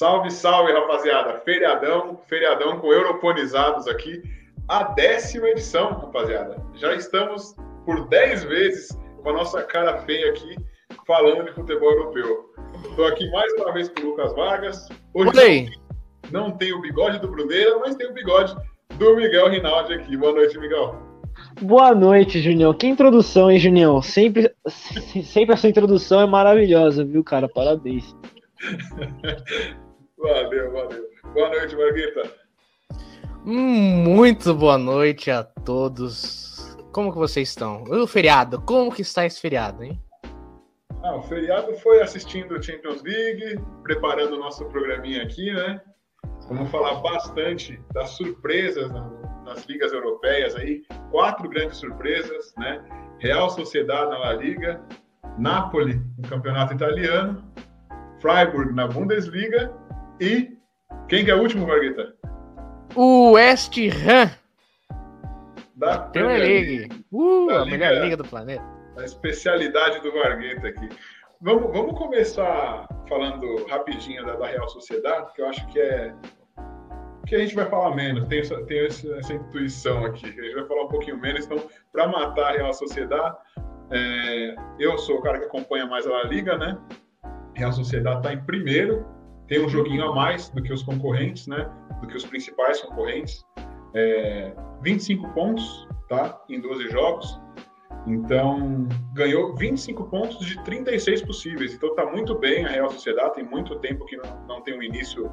Salve, salve, rapaziada. Feriadão, feriadão com europonizados aqui. A décima edição, rapaziada. Já estamos por dez vezes com a nossa cara feia aqui, falando de futebol europeu. Estou aqui mais uma vez com o Lucas Vargas. Hoje não, não tem o bigode do Bruneira, mas tem o bigode do Miguel Rinaldi aqui. Boa noite, Miguel. Boa noite, Junião. Que introdução, hein, Junião? Sempre, sempre essa introdução é maravilhosa, viu, cara? Parabéns. valeu, valeu. Boa noite, Marguita. Muito boa noite a todos. Como que vocês estão? E o feriado? Como que está esse feriado, hein? Ah, o feriado foi assistindo o Champions League, preparando o nosso programinha aqui, né? Vamos falar bastante das surpresas nas ligas europeias aí. Quatro grandes surpresas, né? Real Sociedade na La Liga, Napoli no Campeonato Italiano, Freiburg na Bundesliga e quem que é o último, Marguita? O West Ham. Da Premier League. Uh, da a liga, melhor liga do planeta. A especialidade do Marguita aqui. Vamos, vamos começar falando rapidinho da, da Real Sociedade, que eu acho que é que a gente vai falar menos, tem, essa, tem essa intuição aqui, a gente vai falar um pouquinho menos, então, para matar a Real Sociedade, é, eu sou o cara que acompanha mais a La Liga, né? Real Sociedade está em primeiro, tem um joguinho a mais do que os concorrentes, né? Do que os principais concorrentes. É, 25 pontos, tá? Em 12 jogos. Então, ganhou 25 pontos de 36 possíveis. Então, tá muito bem a Real Sociedade. Tem muito tempo que não, não tem um início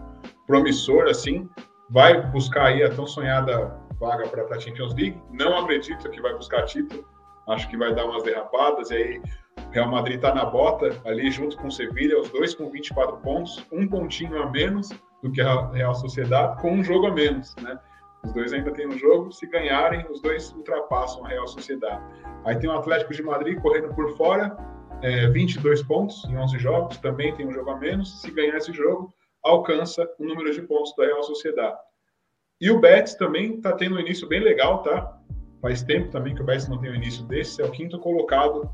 promissor assim. Vai buscar aí a tão sonhada vaga para a Champions League. Não acredito que vai buscar título. Acho que vai dar umas derrapadas. E aí, Real Madrid está na bota ali junto com o Sevilha, os dois com 24 pontos, um pontinho a menos do que a Real Sociedade, com um jogo a menos, né? Os dois ainda têm um jogo, se ganharem, os dois ultrapassam a Real Sociedade. Aí tem o Atlético de Madrid correndo por fora, é, 22 pontos em 11 jogos, também tem um jogo a menos. Se ganhar esse jogo, alcança o número de pontos da Real Sociedade. E o Betis também está tendo um início bem legal, tá? Faz tempo também que o Betis não tem um início desse, é o quinto colocado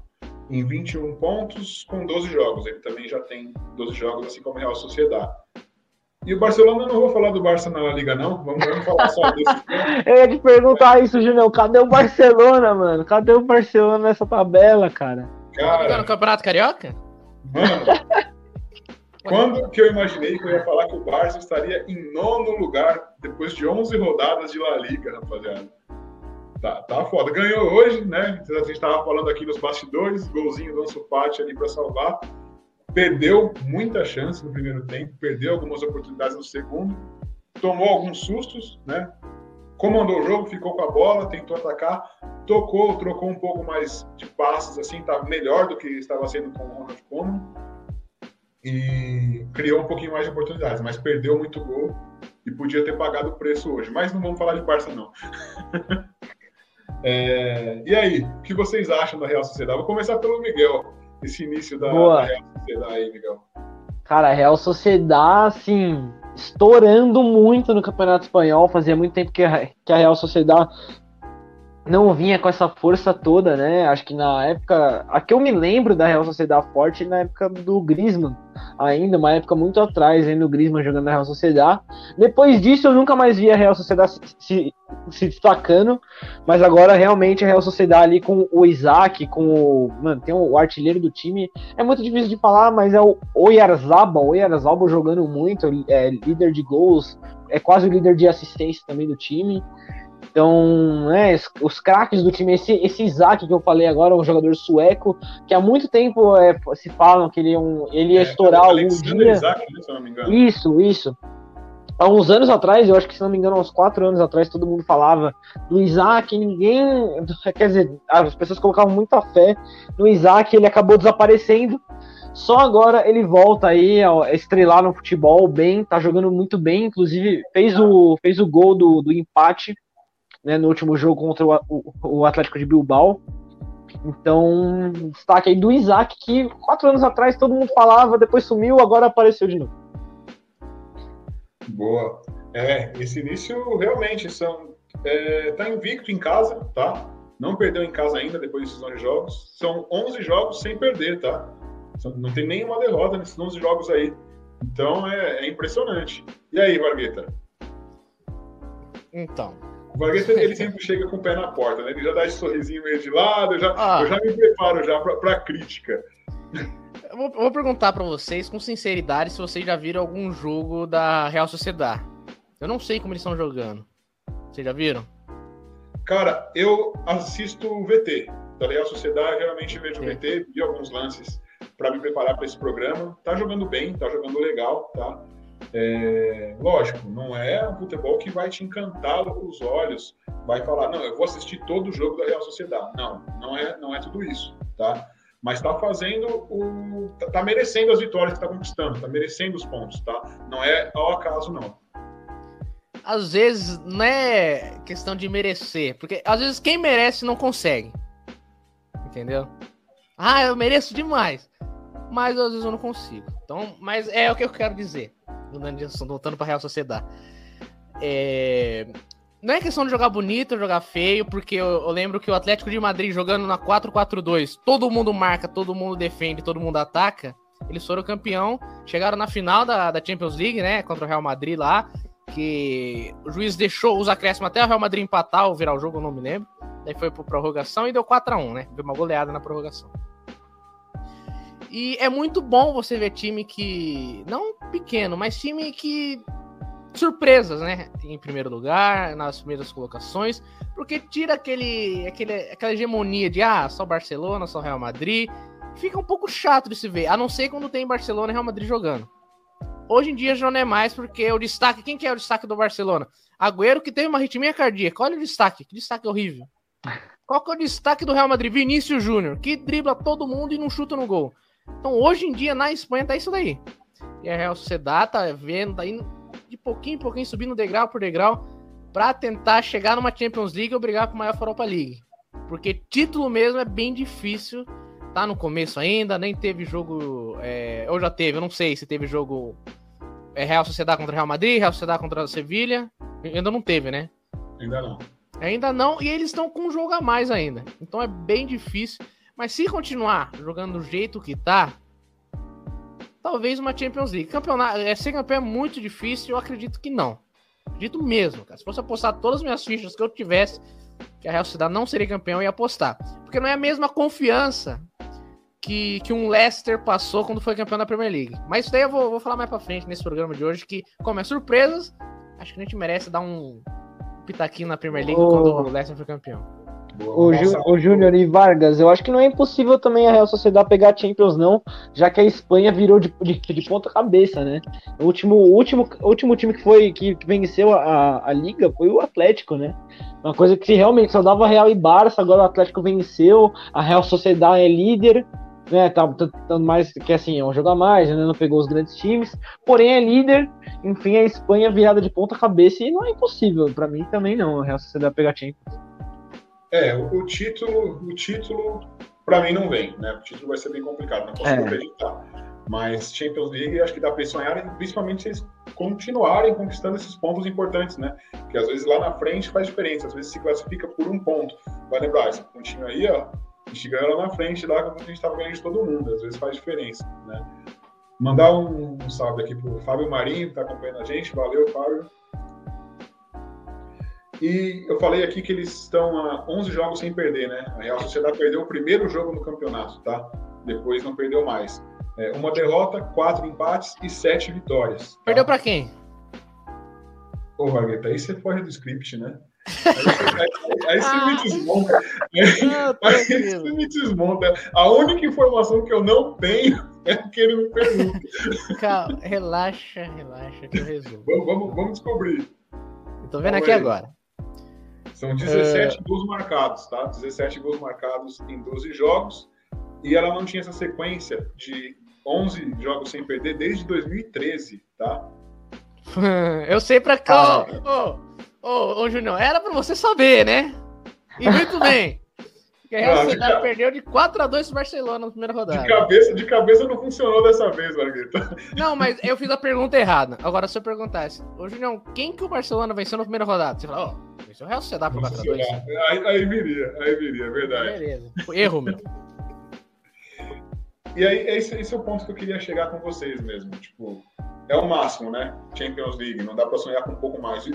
em 21 pontos com 12 jogos. Ele também já tem 12 jogos, assim como a Real Sociedade. E o Barcelona, eu não vou falar do Barça na Liga, não. Vamos, vamos falar só desse. eu ia te perguntar isso, Julião. Cadê o Barcelona, mano? Cadê o Barcelona nessa tabela, cara? Cara, tá no Campeonato Carioca? Mano, quando que eu imaginei que eu ia falar que o Barça estaria em nono lugar depois de 11 rodadas de La Liga, rapaziada? Tá, tá foda. Ganhou hoje, né? A gente estava falando aqui nos bastidores, golzinho do Ansu Fati ali para salvar. Perdeu muita chance no primeiro tempo, perdeu algumas oportunidades no segundo, tomou alguns sustos, né? Comandou o jogo, ficou com a bola, tentou atacar, tocou, trocou um pouco mais de passes, assim, tá melhor do que estava sendo com o Ronald Koeman e criou um pouquinho mais de oportunidades, mas perdeu muito gol e podia ter pagado o preço hoje. Mas não vamos falar de Barça, não. É, e aí, o que vocês acham da Real Sociedade? Vou começar pelo Miguel, esse início da, da Real Sociedade aí, Miguel. Cara, a Real Sociedade, assim, estourando muito no Campeonato Espanhol. Fazia muito tempo que a, que a Real Sociedade não vinha com essa força toda, né? Acho que na época. A que eu me lembro da Real Sociedade forte na época do Griezmann, ainda, uma época muito atrás, ainda o Griezmann jogando na Real Sociedade. Depois disso, eu nunca mais vi a Real Sociedade se, se, se, destacando, mas agora realmente a Real Sociedade ali com o Isaac, com o. Mano, tem o artilheiro do time. É muito difícil de falar, mas é o Oyarzabal, Oyarzabal jogando muito, é líder de gols, é quase o líder de assistência também do time. Então, né, os craques do time, esse, esse Isaac que eu falei agora, um jogador sueco, que há muito tempo é, se falam que ele, é um, ele ia é, estourar algum dia. Isaac, né, se não me engano. Isso, isso. Há uns anos atrás, eu acho que se não me engano, uns quatro anos atrás, todo mundo falava do Isaac, ninguém. Quer dizer, as pessoas colocavam muita fé no Isaac, ele acabou desaparecendo. Só agora ele volta aí a estrelar no futebol bem, tá jogando muito bem, inclusive fez o, fez o gol do, do empate né, no último jogo contra o, o, o Atlético de Bilbao. Então, destaque aí do Isaac, que quatro anos atrás todo mundo falava, depois sumiu, agora apareceu de novo. Boa. É, esse início realmente são. É, tá invicto em casa, tá? Não perdeu em casa ainda depois desses 11 jogos. São 11 jogos sem perder, tá? Não tem nenhuma derrota nesses 11 jogos aí. Então é, é impressionante. E aí, Vargueta? Então. O Vargueta ele sempre chega com o pé na porta, né? Ele já dá esse sorrisinho meio de lado, eu já, ah. eu já me preparo já para a crítica. Eu vou, vou perguntar para vocês com sinceridade se vocês já viram algum jogo da Real Sociedade. Eu não sei como eles estão jogando. Vocês já viram? Cara, eu assisto o VT da Real Sociedade, geralmente vejo o VT, vi alguns lances para me preparar para esse programa. Tá jogando bem, tá jogando legal, tá? É, lógico, não é um futebol que vai te encantar os olhos, vai falar, não, eu vou assistir todo o jogo da Real Sociedade. Não, não é, não é tudo isso, tá? Mas está fazendo o. Tá, tá, merecendo as vitórias que está conquistando, tá merecendo os pontos, tá? Não é ao acaso, não. Às vezes não é questão de merecer, porque às vezes quem merece não consegue. Entendeu? Ah, eu mereço demais. Mas às vezes eu não consigo. Então, mas é o que eu quero dizer voltando pra Real Sociedade. É... Não é questão de jogar bonito, jogar feio, porque eu, eu lembro que o Atlético de Madrid jogando na 4-4-2, todo mundo marca, todo mundo defende, todo mundo ataca. Eles foram campeão, chegaram na final da, da Champions League, né? Contra o Real Madrid lá. Que o juiz deixou os acréscimos até o Real Madrid empatar ou virar o jogo, eu não me lembro. Daí foi pro prorrogação e deu 4 a 1 né? Deu uma goleada na prorrogação. E é muito bom você ver time que. Não pequeno, mas time que. Surpresas, né? Em primeiro lugar, nas primeiras colocações, porque tira aquele, aquele, aquela hegemonia de ah, só Barcelona, só Real Madrid. Fica um pouco chato de se ver, a não ser quando tem Barcelona e Real Madrid jogando. Hoje em dia já não é mais, porque o destaque. Quem que é o destaque do Barcelona? Agüero que teve uma arritmia cardíaca. Olha o destaque, que destaque horrível. Qual que é o destaque do Real Madrid? Vinícius Júnior, que dribla todo mundo e não chuta no gol. Então, hoje em dia, na Espanha, tá isso daí. E a Real Sociedad tá vendo, tá indo de pouquinho em pouquinho, subindo degrau por degrau, para tentar chegar numa Champions League ou brigar com uma Europa League. Porque título mesmo é bem difícil. Tá no começo ainda, nem teve jogo. É, ou já teve, eu não sei se teve jogo é, Real Sociedade contra Real Madrid, Real Sociedade contra Sevilha. Ainda não teve, né? Ainda não. Ainda não, e eles estão com um jogo a mais ainda. Então é bem difícil. Mas se continuar jogando do jeito que tá, talvez uma Champions League. Campeonato, é, ser campeão é muito difícil, eu acredito que não. Acredito mesmo, cara. Se fosse apostar todas as minhas fichas que eu tivesse, que a Real Sociedade não seria campeão, eu ia apostar. Porque não é a mesma confiança que, que um Leicester passou quando foi campeão da Premier League. Mas isso daí eu vou, vou falar mais pra frente nesse programa de hoje, que, como é surpresas, acho que a gente merece dar um pitaquinho na Premier League oh. quando o Leicester foi campeão. O, Ju, o Júnior e Vargas, eu acho que não é impossível também a Real Sociedade pegar a Champions, não, já que a Espanha virou de, de, de ponta cabeça, né? O último, último, último time que foi que venceu a, a Liga foi o Atlético, né? Uma coisa que realmente só dava Real e Barça, agora o Atlético venceu, a Real Sociedade é líder, né? Tá, tá, tá mais que assim, é um jogo a mais, né? Não pegou os grandes times, porém é líder. Enfim, a Espanha virada de ponta cabeça e não é impossível, para mim também não, a Real Sociedade pegar a Champions. É, o, o título, o título para mim não vem, né? O título vai ser bem complicado, não posso é. acreditar. Mas Champions League acho que dá para sonhar, principalmente se eles continuarem conquistando esses pontos importantes, né? Que às vezes lá na frente faz diferença, às vezes se classifica por um ponto. Vai lembrar, esse pontinho aí, ó, a gente ganhou lá na frente, lá quando a gente estava ganhando de todo mundo, às vezes faz diferença, né? Mandar um, um salve aqui pro Fábio Marinho, que está acompanhando a gente, valeu, Fábio. E eu falei aqui que eles estão a 11 jogos sem perder, né? A Real Sociedade perdeu o primeiro jogo no campeonato, tá? Depois não perdeu mais. É, uma derrota, quatro empates e sete vitórias. Tá? Perdeu para quem? Ô, Vargueta, aí você foge do script, né? Aí, você me desmonta. Aí, você me desmonta. A única informação que eu não tenho é que ele me pergunta. Calma, relaxa, relaxa que eu resumo. Vamos, vamos, vamos descobrir. Tô vendo aqui agora. São 17 é... gols marcados, tá? 17 gols marcados em 12 jogos. E ela não tinha essa sequência de 11 jogos sem perder desde 2013, tá? Eu sei pra cá. Ô, ô, ô, Junior, era pra você saber, né? E muito bem. Que a Real Sociedade perdeu de 4x2 pro Barcelona na primeira rodada. De cabeça, de cabeça não funcionou dessa vez, Marguerita. Não, mas eu fiz a pergunta errada. Agora, se eu perguntasse, ô Julião, quem que o Barcelona venceu na primeira rodada? Você fala, ó, oh, venceu o Real Sociedade por 4x2. Aí, aí viria, aí viria, é verdade. Beleza. Erro, meu. E aí, esse, esse é o ponto que eu queria chegar com vocês mesmo. Tipo, é o máximo, né? Champions League, não dá para sonhar com um pouco mais.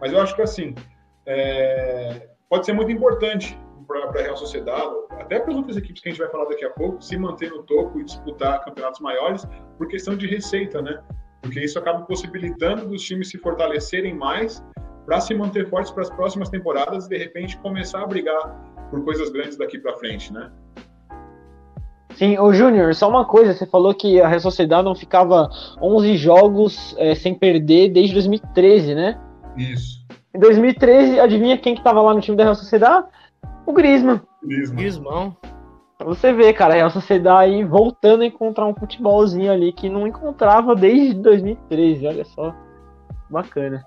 mas eu acho que assim, é, pode ser muito importante para a Real Sociedade, até para as outras equipes que a gente vai falar daqui a pouco, se manter no topo e disputar campeonatos maiores por questão de receita, né? Porque isso acaba possibilitando os times se fortalecerem mais para se manter fortes para as próximas temporadas e de repente começar a brigar por coisas grandes daqui para frente, né? Sim, o Júnior, só uma coisa, você falou que a Real Sociedade não ficava 11 jogos é, sem perder desde 2013, né? Isso. Em 2013, adivinha quem que tava lá no time da Real Sociedade? O Griezmann. Griezmann. Griezmann. Pra você ver, cara, a Real Sociedade aí voltando a encontrar um futebolzinho ali que não encontrava desde 2013, olha só. Bacana.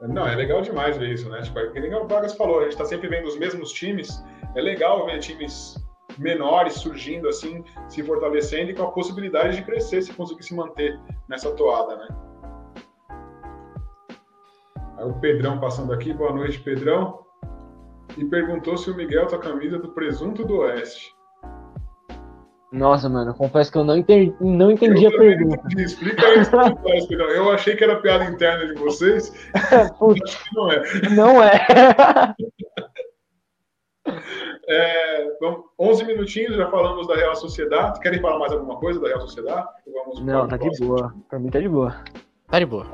Não, é legal demais ver isso, né? Tipo, é que o Vargas falou, a gente tá sempre vendo os mesmos times. É legal ver times menores surgindo assim, se fortalecendo e com a possibilidade de crescer se conseguir se manter nessa toada, né? Aí o Pedrão passando aqui, boa noite, Pedrão. E perguntou se o Miguel tá camisa do Presunto do Oeste. Nossa, mano, confesso que eu não entendi, não entendi a pergunta. Entendi. Explica aí Pedrão. Eu achei que era piada interna de vocês. Acho que não é. Não é. É, vamos, 11 minutinhos, já falamos da Real Sociedade. Querem falar mais alguma coisa da Real Sociedade? Vamos Não, tá de boa. Pra mim tá de boa. Tá de boa.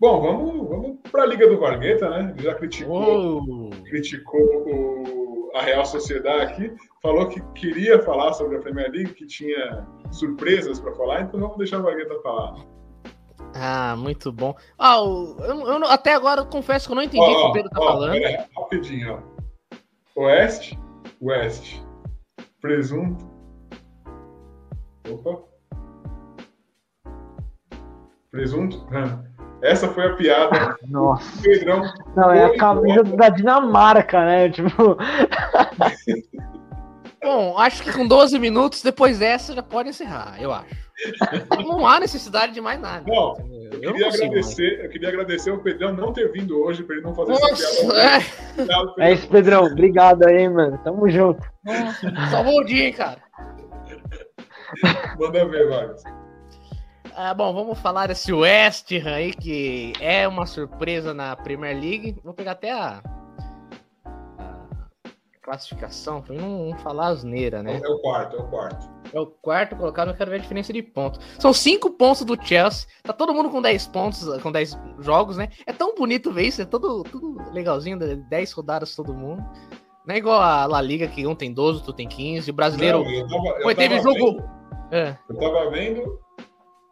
Bom, vamos, vamos para a Liga do Vargueta, né? Já criticou, oh. criticou o, a Real Sociedade aqui, falou que queria falar sobre a Premier League, que tinha surpresas para falar, então vamos deixar o Vargueta falar. Ah, muito bom. Ah, eu, eu, até agora eu confesso que eu não entendi o que o Pedro tá falando. É, rapidinho, ó. Oeste, West. Presunto. Opa. Presunto. Essa foi a piada. Nossa. Pedrão. Não, é a camisa da Dinamarca, né? Tipo. Bom, acho que com 12 minutos, depois dessa, já pode encerrar, eu acho. Não há necessidade de mais nada. Não, eu, eu queria, agradecer, eu queria agradecer ao Pedrão não ter vindo hoje para ele não fazer Nossa, essa piada. É. é isso, Pedrão. Obrigado aí, mano. Tamo junto. Salvou o dia, hein, cara. Manda ver, Vargas. Ah, bom, vamos falar desse West Ham aí, que é uma surpresa na Premier League. Vou pegar até a, classificação, pra não, não falar asneira, né? É o quarto, é o quarto. É o quarto colocado, eu quero ver a diferença de pontos. São cinco pontos do Chelsea, tá todo mundo com 10 pontos, com 10 jogos, né? É tão bonito ver isso, é todo, tudo legalzinho, 10 rodadas todo mundo. Não é igual a La Liga, que um tem 12, tu tem 15, o brasileiro... Não, eu tava, eu Pô, teve jogo... Vendo, é. Eu tava vendo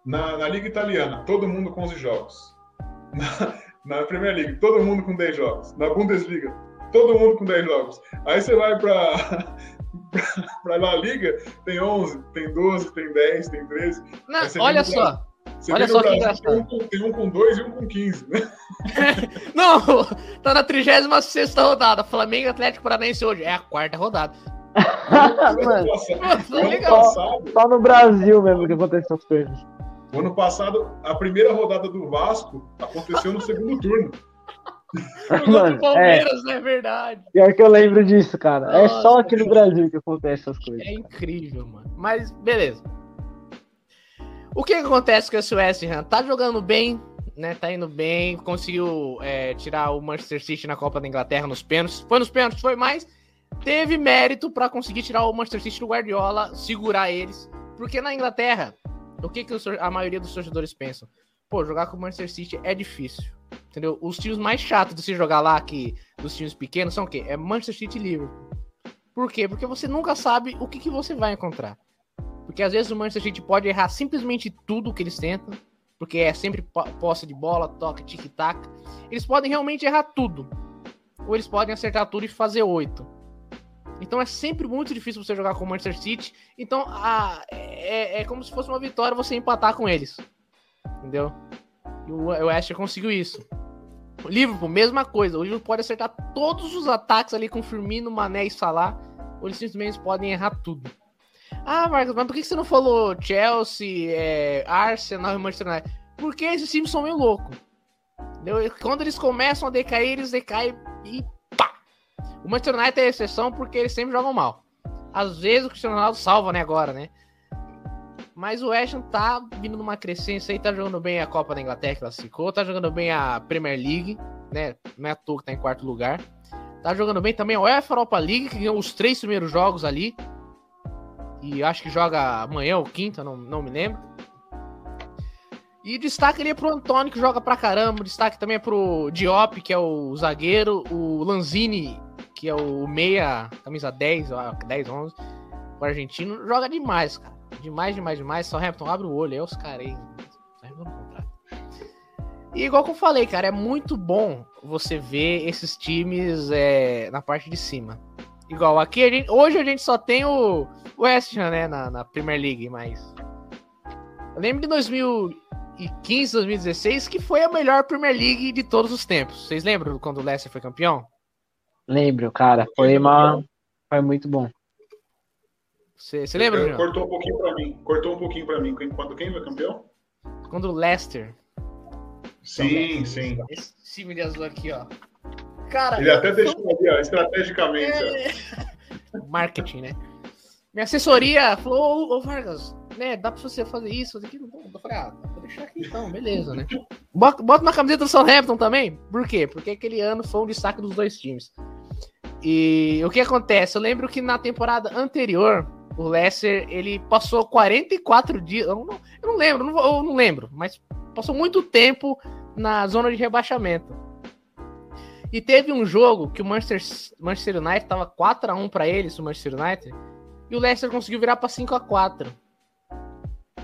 na, na Liga Italiana, todo mundo com 11 jogos. Na, na Premier League, todo mundo com 10 jogos. Na Bundesliga, todo mundo com 10 jogos. Aí você vai para para La Liga, tem 11, tem 12, tem 10, tem 13. Não, olha só. olha só que engraçado. Tem um, tem um, com 2 e um com 15, né? Não, tá na 36 rodada. Flamengo Atlético Paranaense hoje. É a quarta rodada. Mano, só, só no Brasil mesmo que acontecem essas coisas. O ano passado, a primeira rodada do Vasco aconteceu no segundo turno. Mano, Palmeiras, é, é verdade. Pior que eu lembro disso, cara. Nossa, é só aqui no Brasil que acontece essas coisas. É incrível, mano. Mas, beleza. O que acontece com esse West Ham? Tá jogando bem, né? Tá indo bem. Conseguiu é, tirar o Manchester City na Copa da Inglaterra nos pênaltis. Foi nos pênaltis, foi mais. Teve mérito para conseguir tirar o Manchester City do Guardiola, segurar eles. Porque na Inglaterra, o que, que a maioria dos torcedores pensam? Pô, jogar com o Manchester City é difícil. Entendeu? Os times mais chatos de se jogar lá que dos times pequenos são o quê? É Manchester City e Liverpool. Por quê? Porque você nunca sabe o que, que você vai encontrar. Porque às vezes o Manchester City pode errar simplesmente tudo que eles tentam, porque é sempre posse de bola, toque, tic-tac. Eles podem realmente errar tudo. Ou eles podem acertar tudo e fazer oito. Então é sempre muito difícil você jogar com o Manchester City. Então a, é, é como se fosse uma vitória você empatar com eles. Entendeu? E o West conseguiu isso. O Liverpool, mesma coisa. O Liverpool pode acertar todos os ataques ali com Firmino, Mané e Salah. Ou eles simplesmente podem errar tudo. Ah, Marcos, mas por que você não falou Chelsea, é, Arsenal e Manchester United? Porque esses times são meio loucos. Quando eles começam a decair, eles decaem e! O Manchester United é exceção porque eles sempre jogam mal. Às vezes o Cristiano Ronaldo salva, né, agora, né? Mas o Ham tá vindo numa crescência aí, tá jogando bem a Copa da Inglaterra, classificou, tá jogando bem a Premier League, né? Não é à toa que tá em quarto lugar. Tá jogando bem também a UEFA Europa League, que ganhou os três primeiros jogos ali. E acho que joga amanhã ou quinta, não, não me lembro. E destaque ali é pro Antônio, que joga pra caramba. Destaque também é pro Diop, que é o zagueiro. O Lanzini, que é o meia, camisa 10, 10, 11. O argentino joga demais, cara. Demais, demais, demais. Só Southampton abre o olho, é os caras aí. E igual que eu falei, cara, é muito bom você ver esses times é, na parte de cima. Igual aqui, a gente, hoje a gente só tem o West Ham, né, na, na Premier League, mas. Eu lembro de 2015, 2016, que foi a melhor Premier League de todos os tempos. Vocês lembram quando o Leicester foi campeão? Lembro, cara. Foi uma. Foi muito bom. Você, você lembra, Bruno? Cortou um pouquinho pra mim. Cortou um pouquinho pra mim. Quando quem foi campeão? Quando o Leicester. Sim, sim. Esse time de azul aqui, ó. Cara. Ele até deixou ali, ó, estrategicamente. É... Marketing, né? Minha assessoria falou, ô, Vargas, né, dá pra você fazer isso, fazer aquilo? Eu falei, ah, vou deixar aqui então, beleza, né? Bota, bota na camiseta do Southampton também. Por quê? Porque aquele ano foi um destaque dos dois times. E o que acontece? Eu lembro que na temporada anterior, o Leicester, ele passou 44 dias. Eu não, eu não lembro, não, eu não lembro, mas passou muito tempo na zona de rebaixamento. E teve um jogo que o Manchester, Manchester United tava 4 a 1 para eles, o Manchester United, e o Leicester conseguiu virar para 5 a 4.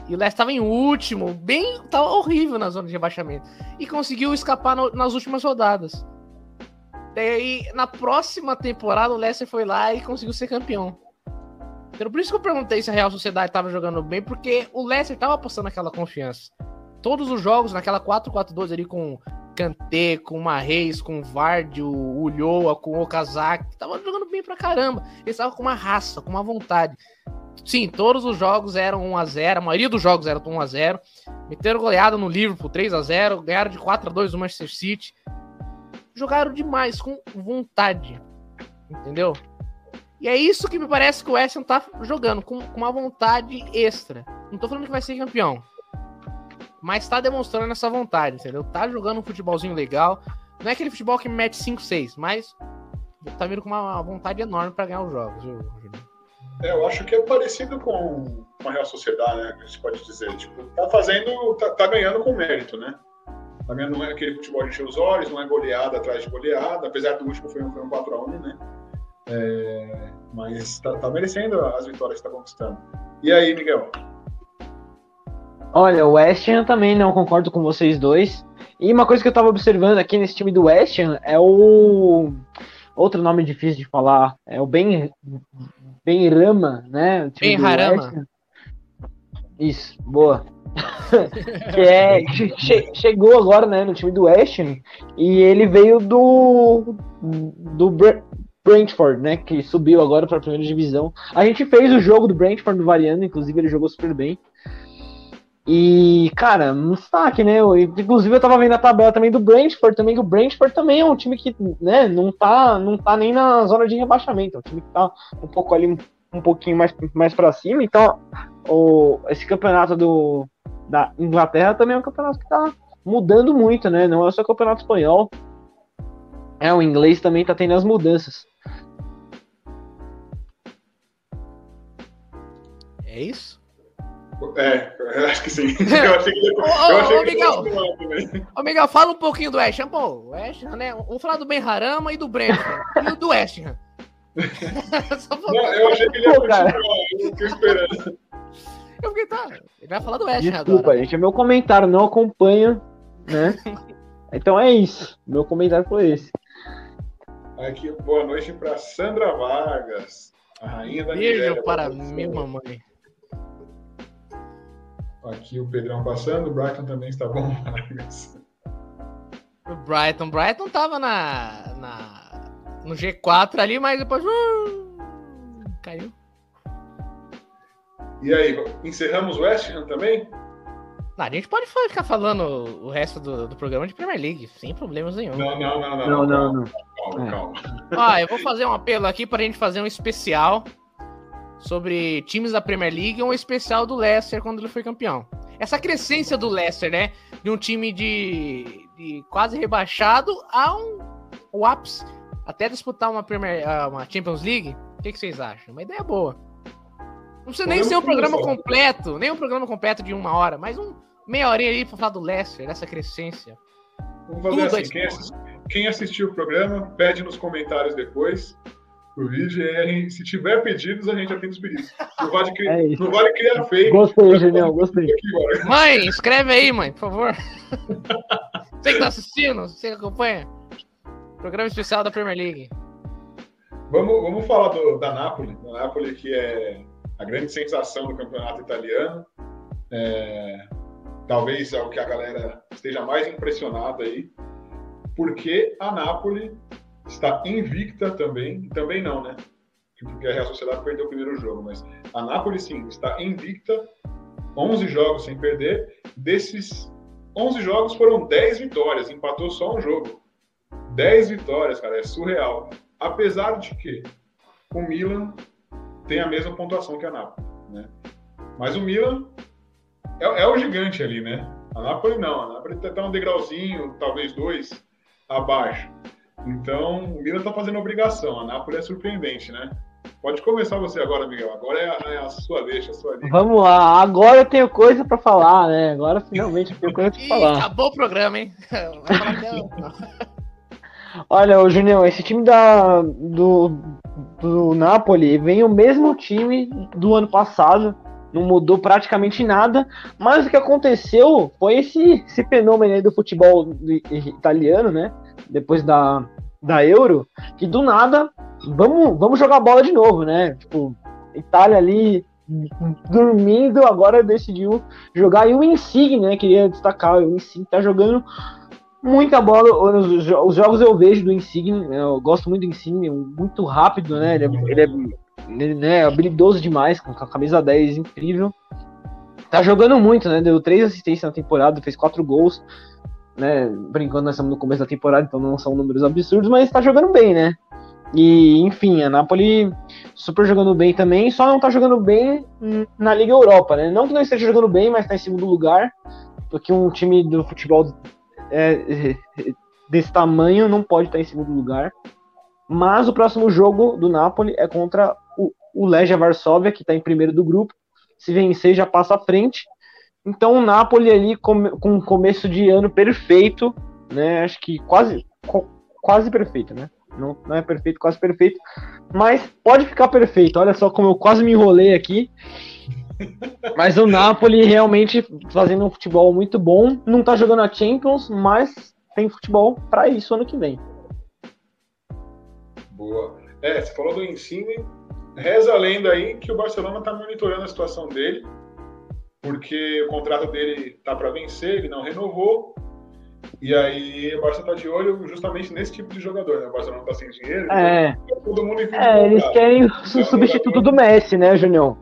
E o Leicester estava em último, bem, tava horrível na zona de rebaixamento e conseguiu escapar no, nas últimas rodadas. Daí, na próxima temporada, o Leicester foi lá e conseguiu ser campeão. Então, por isso que eu perguntei se a Real Sociedade estava jogando bem, porque o Leicester estava passando aquela confiança. Todos os jogos naquela 4-4-2 ali com Kanté, com Marreis, com Vardy, o Ulloa, com o Okazaki, tava jogando bem pra caramba. Eles estavam com uma raça, com uma vontade. Sim, todos os jogos eram 1x0, a maioria dos jogos era 1x0. Meteram goleada no Liverpool 3x0, ganharam de 4x2 no Manchester City. Jogaram demais, com vontade. Entendeu? E é isso que me parece que o West Ham tá jogando, com, com uma vontade extra. Não tô falando que vai ser campeão. Mas tá demonstrando essa vontade, entendeu? Tá jogando um futebolzinho legal. Não é aquele futebol que mete 5, 6, mas tá vindo com uma vontade enorme para ganhar os jogos, viu, é, eu acho que é parecido com, a Real Sociedade, né? A gente pode dizer. Tipo, tá fazendo, tá, tá ganhando com mérito, né? Ganhando não é aquele futebol de encher os olhos, não é goleada atrás de goleada, apesar do último foi um, foi um 4x1, né? É, mas tá, tá, merecendo as vitórias que tá conquistando. E aí, Miguel? Olha, o West Ham também não concordo com vocês dois. E uma coisa que eu tava observando aqui nesse time do West Ham é o outro nome difícil de falar, é o Ben Ben Rama, né? Ben Harama. Isso, boa. que é, che, chegou agora, né, no time do West e ele veio do do Brentford, né, que subiu agora para a primeira divisão. A gente fez o jogo do Brentford do Variano, inclusive ele jogou super bem. E, cara, um destaque, né? Eu, inclusive eu tava vendo a tabela também do Brentford, também que o Brentford também é um time que, né, não tá, não tá nem na zona de rebaixamento, é um time que tá um pouco ali, um pouquinho mais, mais para cima, então o, esse campeonato do, da Inglaterra também é um campeonato que tá mudando muito, né? Não é só o campeonato espanhol, é, o inglês também tá tendo as mudanças. É isso? É, acho que sim. Eu achei que, ô, eu achei ô, que Miguel, ô, Miguel, fala um pouquinho do West Ham. Pô, o West Ham, né? Vamos falar do Ben Harama e do Brentford. e do West Ham. Não, eu achei que ele ia continuar, eu fiquei esperando. Eu fiquei, tá, ele vai falar do West Ham Desculpa, agora. gente, é meu comentário, não acompanha, né? então é isso, meu comentário foi esse. Aqui, boa noite para Sandra Vargas, a rainha da Beijo para minha mamãe. Aqui o Pedrão passando, o Brighton também está bom, O Brighton, Brighton tava na, na no G4 ali, mas depois uh, caiu. E aí, encerramos o West Ham também? Não, a gente pode ficar falando o resto do, do, programa de Premier League, sem problemas nenhum. Não, não, não, não. Não, não, não. Calma, calma. É. Ó, eu vou fazer um apelo aqui pra gente fazer um especial sobre times da Premier League um especial do Leicester quando ele foi campeão. Essa crescência do Leicester, né? De um time de, de quase rebaixado a um o ápice, até disputar uma, Premier, ah, uma Champions League. O que, que vocês acham? Uma ideia boa. Não precisa nem ser um programa completo, nem um programa completo de uma hora, mas um meia horinha ali pra falar do Leicester, dessa crescência. Vamos fazer Tudo assim, quem, assistiu, quem assistiu o programa, pede nos comentários depois o vídeo e se tiver pedidos, a gente atende os pedidos. Não vale, criar, é não vale criar fake. Gostei, Genial, gostei. Aqui, mãe, escreve aí, mãe, por favor. você que tá assistindo, você que acompanha. Programa especial da Premier League. Vamos, vamos falar do, da Napoli. Da Napoli, que é a grande sensação do campeonato italiano. É, talvez é o que a galera esteja mais impressionada aí. Porque a Napoli está invicta também, também não, né? Porque a Real Sociedade perdeu o primeiro jogo, mas a Napoli sim está invicta, 11 jogos sem perder. Desses 11 jogos foram 10 vitórias, empatou só um jogo. 10 vitórias, cara, é surreal. Apesar de que o Milan tem a mesma pontuação que a Napoli, né? Mas o Milan é, é o gigante ali, né? A Napoli não, a Napoli tá um degrauzinho, talvez dois abaixo. Então, o Milan está fazendo obrigação. A Napoli é surpreendente, né? Pode começar você agora, Miguel. Agora é a, é a sua deixa, a sua Vamos lá, agora eu tenho coisa para falar, né? Agora finalmente eu tenho coisa para falar. Acabou o programa, hein? Olha, o Junior, esse time da, do, do Napoli vem o mesmo time do ano passado, não mudou praticamente nada, mas o que aconteceu foi esse, esse fenômeno do futebol italiano, né? Depois da, da Euro, que do nada, vamos, vamos jogar bola de novo, né? Tipo, Itália ali dormindo, agora decidiu jogar. E o Insigne, né? Queria destacar, o Insigne tá jogando muita bola. Os, os jogos eu vejo do Insigne, eu gosto muito do Insigne, muito rápido, né? Ele é, ele é, ele, né, habilidoso demais, com a camisa 10 incrível. Tá jogando muito, né? Deu três assistências na temporada, fez quatro gols. Né, brincando, nós estamos no começo da temporada, então não são números absurdos, mas tá jogando bem, né? E, enfim, a Napoli super jogando bem também, só não tá jogando bem na Liga Europa, né? Não que não esteja jogando bem, mas tá em segundo lugar, porque um time do futebol é, desse tamanho não pode estar em segundo lugar. Mas o próximo jogo do Napoli é contra o, o Legia Varsóvia, que está em primeiro do grupo. Se vencer, já passa à frente. Então o Napoli ali com, com um começo de ano perfeito, né? Acho que quase, quase perfeito, né? Não, não é perfeito, quase perfeito. Mas pode ficar perfeito. Olha só como eu quase me enrolei aqui. Mas o Napoli realmente fazendo um futebol muito bom. Não tá jogando a Champions, mas tem futebol para isso ano que vem. Boa. É, você falou do Insigne. Reza a lenda aí que o Barcelona tá monitorando a situação dele, porque o contrato dele tá para vencer, ele não renovou. E aí o Barça tá de olho justamente nesse tipo de jogador, né? O Barcelona tá sem dinheiro. É, então todo mundo é eles querem o substituto do Messi, né, Junião?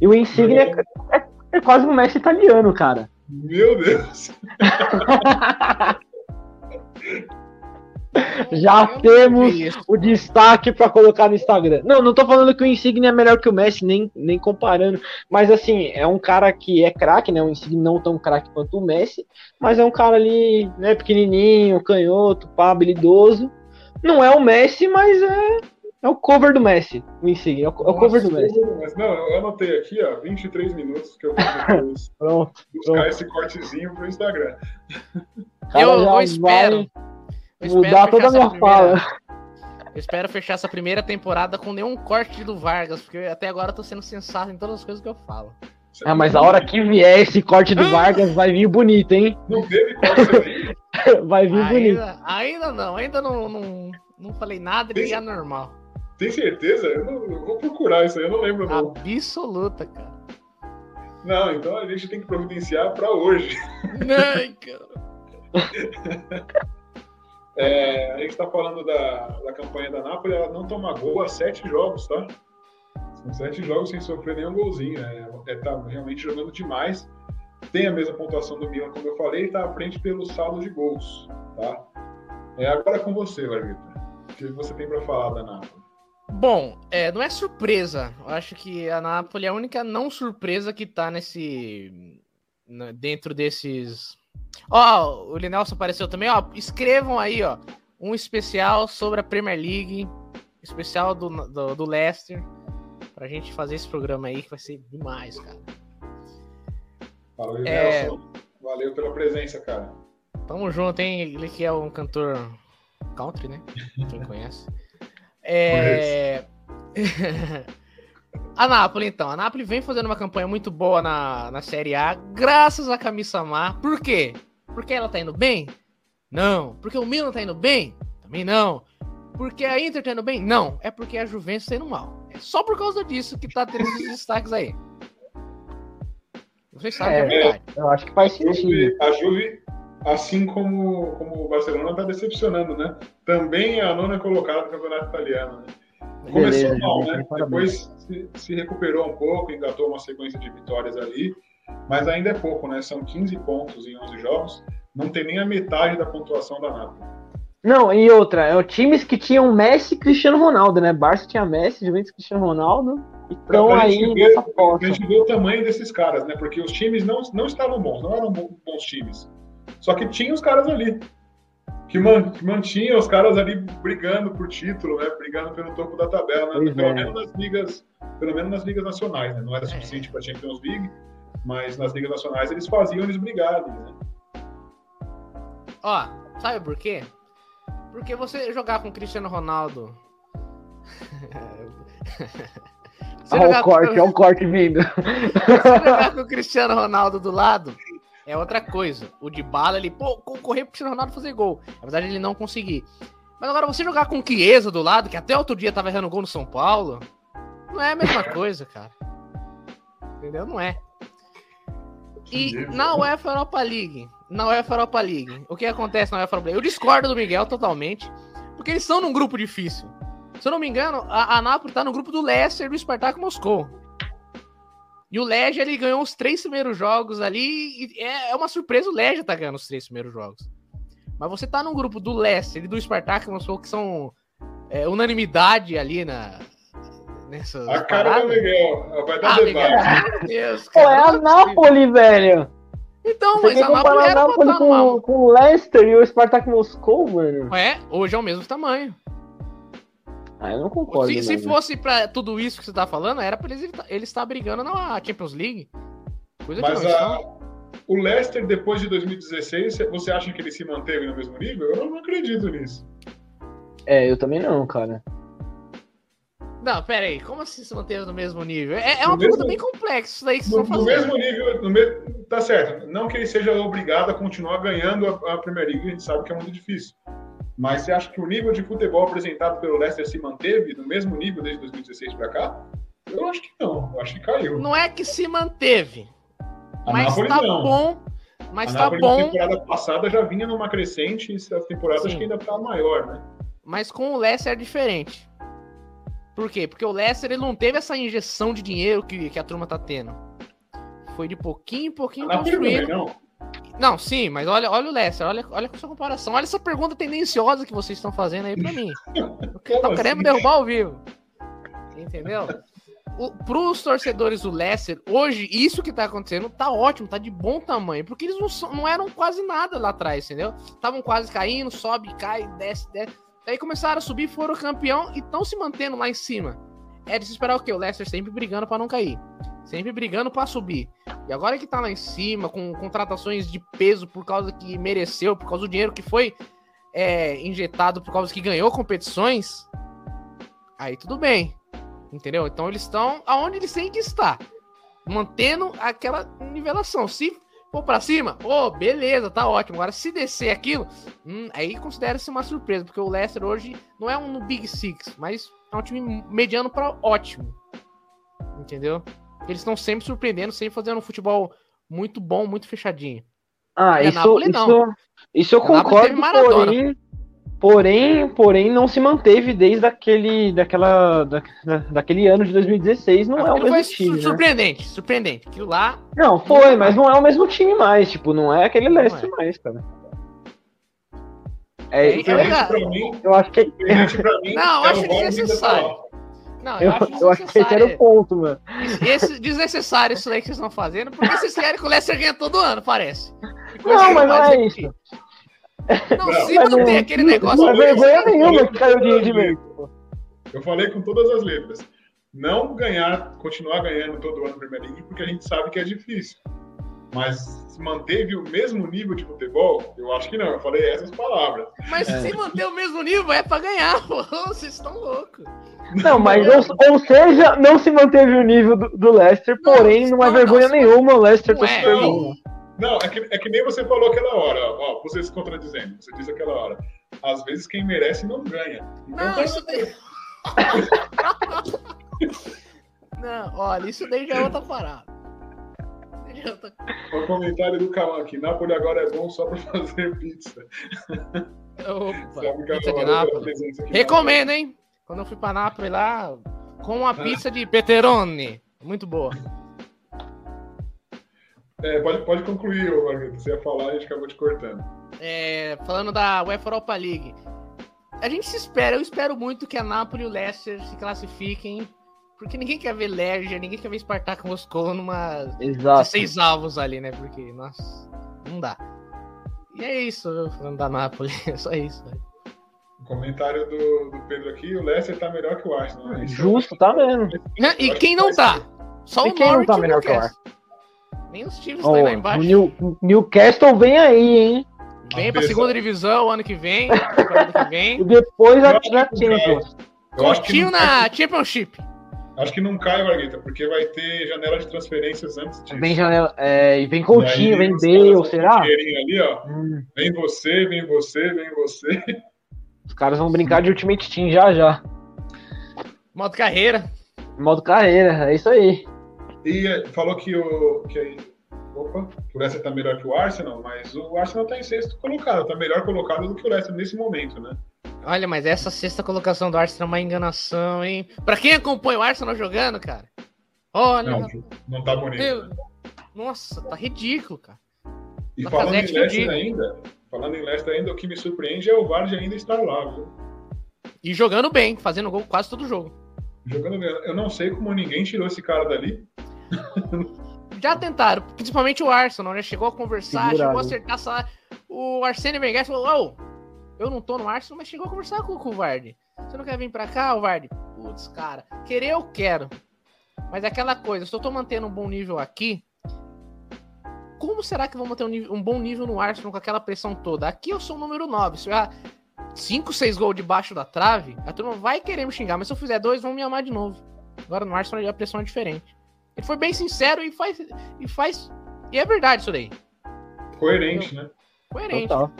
E o Insigne é, é, é quase um Messi italiano, cara. Meu Deus! Já temos o destaque para colocar no Instagram. Não, não tô falando que o Insigne é melhor que o Messi, nem, nem comparando. Mas assim, é um cara que é craque, né? O Insigne não tão craque quanto o Messi, mas é um cara ali, né, pequenininho, canhoto, pá, habilidoso. Não é o Messi, mas é é o cover do Messi, o Insigne. É o, é o cover do Messi. Não, eu anotei aqui, ó, 23 minutos que eu vou buscar pronto. esse cortezinho pro Instagram. eu, eu espero. Eu mudar toda a minha primeira, fala. Eu espero fechar essa primeira temporada com nenhum corte do Vargas, porque até agora eu tô sendo sensato em todas as coisas que eu falo. Ah, mas a hora que vier esse corte do Vargas vai vir bonito, hein? Não teve corte Vai vir ainda, bonito. Ainda não, ainda não, não, não falei nada de é normal. Tem certeza? Eu, não, eu vou procurar isso aí, eu não lembro. Não. Absoluta, cara. Não, então a gente tem que providenciar para hoje. Ai, cara. é, a gente está falando da, da campanha da Napoli, ela não toma gol há sete jogos, tá? São sete jogos sem sofrer nenhum golzinho. É, é, tá realmente jogando demais. Tem a mesma pontuação do Milan, como eu falei, e está à frente pelo saldo de gols, tá? É agora com você, Largueta. O que você tem para falar da Napoli? Bom, é, não é surpresa. Eu acho que a Napoli é a única não surpresa que tá nesse. dentro desses. Ó, o Linelson apareceu também, ó. Escrevam aí, ó. Um especial sobre a Premier League. Especial do, do, do Leicester. Pra gente fazer esse programa aí, que vai ser demais, cara. Valeu, é... Valeu pela presença, cara. Tamo junto, hein? Ele que é um cantor country, né? Quem conhece. É... a Napoli, então. A Napoli vem fazendo uma campanha muito boa na, na Série A, graças a Camisa Mar. Por quê? Porque ela tá indo bem? Não. Porque o Milan tá indo bem? Também não. Porque a Inter tá indo bem? Não. É porque a Juventus tá indo mal. É só por causa disso que tá tendo esses destaques aí. Vocês sabem é, é verdade. Eu acho que faz sentido. A Juve, assim como, como o Barcelona, tá decepcionando, né? Também é a nona colocada do campeonato italiano, né? Começou Beleza, mal, né? Depois se, se, recuperou um pouco, engatou uma sequência de vitórias ali, mas ainda é pouco, né? São 15 pontos em 11 jogos, não tem nem a metade da pontuação da Napoli. Não, e outra, é o times que tinham Messi e Cristiano Ronaldo, né? Barça tinha Messi, Juventus Cristiano Ronaldo, então aí nessa A gente vê o tamanho desses caras, né? Porque os times não, não estavam bons, não eram bons times. Só que tinha os caras ali que, man, que mantinha os caras ali brigando por título, né? Brigando pelo topo da tabela, né? pelo é. menos nas ligas, pelo menos nas ligas nacionais, né? Não era suficiente para Champions League, mas nas ligas nacionais eles faziam eles brigarem, né? Ó, sabe por quê? Porque você jogar com Cristiano Ronaldo. Olha o corte, olha o corte vindo. você jogar com o Cristiano Ronaldo do lado, é outra coisa. O de bala, ele, pô, correr pro Cristiano Ronaldo fazer gol. Apesar de ele não conseguir. Mas agora você jogar com o Chiesa do lado, que até outro dia tava errando gol no São Paulo, não é a mesma coisa, cara. Entendeu? Não é. E na UEFA Europa League, na UEFA Europa League, o que acontece na UEFA Europa League? Eu discordo do Miguel totalmente, porque eles estão num grupo difícil. Se eu não me engano, a, a Napoli tá no grupo do Leicester e do Spartak Moscou. E o Legia, ele ganhou os três primeiros jogos ali. é, é uma surpresa o Legia tá ganhando os três primeiros jogos. Mas você tá num grupo do Leicester e do Spartak Moscou, que são é, unanimidade ali na. Nessas a cara paradas. do Miguel. Vai dar ah, debate. Meu Deus, cara, Pô, é a Napoli, velho. Então, Você mas a Napoli era Napoli com, com o Leicester e o Spartak Moscou, mano. É, hoje é o mesmo tamanho. Ah, eu não concordo. Se, se fosse pra tudo isso que você tá falando, era pra eles, eles estar brigando na Champions League. Coisa Mas que não, a, o Leicester, depois de 2016, você acha que ele se manteve no mesmo nível? Eu não acredito nisso. É, eu também não, cara. Não, pera aí, como assim se manteve no mesmo nível? É, é uma pergunta bem complexa isso daí que no, no mesmo nível, no me... tá certo. Não que ele seja obrigado a continuar ganhando a, a Premier League, a gente sabe que é muito difícil. Mas você acha que o nível de futebol apresentado pelo Leicester se manteve no mesmo nível desde 2016 para cá? Eu acho que não. Eu acho que caiu. Não é que se manteve. A mas Napoli tá não. bom. Mas a tá Napoli, bom. Na temporada passada já vinha numa crescente e essa temporada Sim. acho que ainda tá maior, né? Mas com o Leicester é diferente. Por quê? Porque o Leicester ele não teve essa injeção de dinheiro que, que a turma tá tendo. Foi de pouquinho em pouquinho construindo. Também, não. Não, sim, mas olha, olha o Leicester, olha, olha com sua comparação. Olha essa pergunta tendenciosa que vocês estão fazendo aí pra mim. Estão querendo assim? derrubar ao vivo. Entendeu? O, pros torcedores do Leicester, hoje, isso que tá acontecendo tá ótimo, tá de bom tamanho. Porque eles não, não eram quase nada lá atrás, entendeu? Estavam quase caindo, sobe, cai, desce, desce. Daí começaram a subir, foram campeão e estão se mantendo lá em cima. É de se esperar o quê? O Leicester sempre brigando para não cair. Sempre brigando para subir. E agora que tá lá em cima, com contratações de peso por causa que mereceu, por causa do dinheiro que foi é, injetado, por causa que ganhou competições, aí tudo bem. Entendeu? Então eles estão aonde eles têm que estar. Mantendo aquela nivelação. Se for para cima, oh, beleza, tá ótimo. Agora, se descer aquilo, hum, aí considera-se uma surpresa, porque o Leicester hoje não é um Big Six, mas é um time mediano para ótimo. Entendeu? Eles estão sempre surpreendendo, sempre fazendo um futebol muito bom, muito fechadinho. Ah, isso, Napoli, isso, isso eu concordo, porém, porém, porém não se manteve desde aquele, daquela, da, daquele ano de 2016, não Aquilo é o mesmo time. Surpreendente, né? surpreendente. Aquilo lá. Não, foi, não mas não é o mesmo time mais, tipo, não é aquele Leicester é. mais, cara. É, é, é, mim, eu acho que. Não, eu acho desnecessário. Não, Eu, eu acho que esse era o ponto, mano. Esse, desnecessário isso aí que vocês estão fazendo, porque vocês querem que o Leicester ganhe todo ano, parece. Não, mas não é isso. Não, se Mas manter não- aquele negócio. Não é vergonha nenhuma que caiu de rendimento. Eu falei com todas as letras. Não ganhar, continuar ganhando todo ano a Premier League, porque a gente sabe que é difícil. Mas se manteve o mesmo nível de futebol, eu acho que não. Eu falei essas palavras. Mas É. se manter o mesmo nível é pra ganhar, pô. Vocês estão loucos. Não, mas ou, ou seja, não se manteve o nível do, do Leicester, Não, porém não é não, vergonha não, nenhuma o Leicester tá é, super não. bom. Não, é que, é que nem você falou aquela hora, ó, você se contradizendo. Você disse aquela hora. Às vezes quem merece não ganha. Então, Não, tá- isso daí. Não, olha, isso daí já é outra parada. Outra- O comentário do Kawan aqui. Nápoles agora é bom só pra fazer pizza. Opa, pizza de Nápoles. presença aqui. Recomendo, hein? Quando eu fui pra Nápoles lá, com uma pizza de peperoni. Muito boa. É, pode, pode concluir, ô Margarida. Você ia falar e a gente acabou te cortando. É, falando da UEFA Europa League. A gente se espera, eu espero muito que a Napoli e o Leicester se classifiquem. Porque ninguém quer ver Lerja, ninguém quer ver Spartak Moscou numa Exato. 16 avos ali, né? Porque, nossa, não dá. E é isso, falando da Napoli, é só isso. velho. O comentário do, do Pedro aqui, o Leicester tá melhor que o Arsenal. né? Isso- Justo, tá mesmo. E quem não tá? Só E o quem não tá e melhor que o Newcastle. Nem os times estão lá embaixo. New- Newcastle vem aí, hein? Vem pra segunda divisão ano que vem, temporada que E vem. depois a, Champions. Eu acho que, Continho não, na Championship. Acho que não cai, Margarita, porque vai ter janela de transferências antes disso. Vem janela. É, e vem E Coutinho, aí, vem vão será? Ali, ó. Hum, Vem você, vem você, vem você. os caras vão brincar de Ultimate Team já já. Modo carreira. Modo carreira, é isso aí. E eh, falou que o. Que, aí- opa, que o Leicester tá melhor que o Arsenal, mas o Arsenal tá em sexto colocado, tá melhor colocado do que o Leicester nesse momento, né? Olha, mas essa sexta colocação do Arsenal é uma enganação, hein? Pra quem acompanha o Arsenal jogando, cara. Olha, Não, não tá bonito. meu, né? nossa, tá ridículo, cara. E Tá falando em Leicester ainda, falando em Leicester ainda, o que me surpreende é o Vardy ainda estar lá, viu? E jogando bem, fazendo gol quase todo jogo. Jogando bem. Eu não sei como ninguém tirou esse cara dali. Já tentaram, principalmente o Arsenal, né? Chegou a conversar, Segurado. chegou a acertar salário. O Arsene Wenger falou: Ô, eu não tô no Arsenal, mas chegou a conversar com, com o Vardy. Você não quer vir pra cá, o Vardy? Putz, cara, querer eu quero. Mas é aquela coisa, se eu tô mantendo um bom nível aqui, como será que eu vou manter um, nível- um bom nível no Arsenal com aquela pressão toda? Aqui eu sou o número 9. Se eu errar 5, 6 gols debaixo da trave, a turma vai querer me xingar. Mas se eu fizer dois, vão me amar de novo. Agora no Arsenal a pressão é diferente. Ele foi bem sincero e faz. E faz. E é verdade isso daí. Coerente, né? Coerente. Total.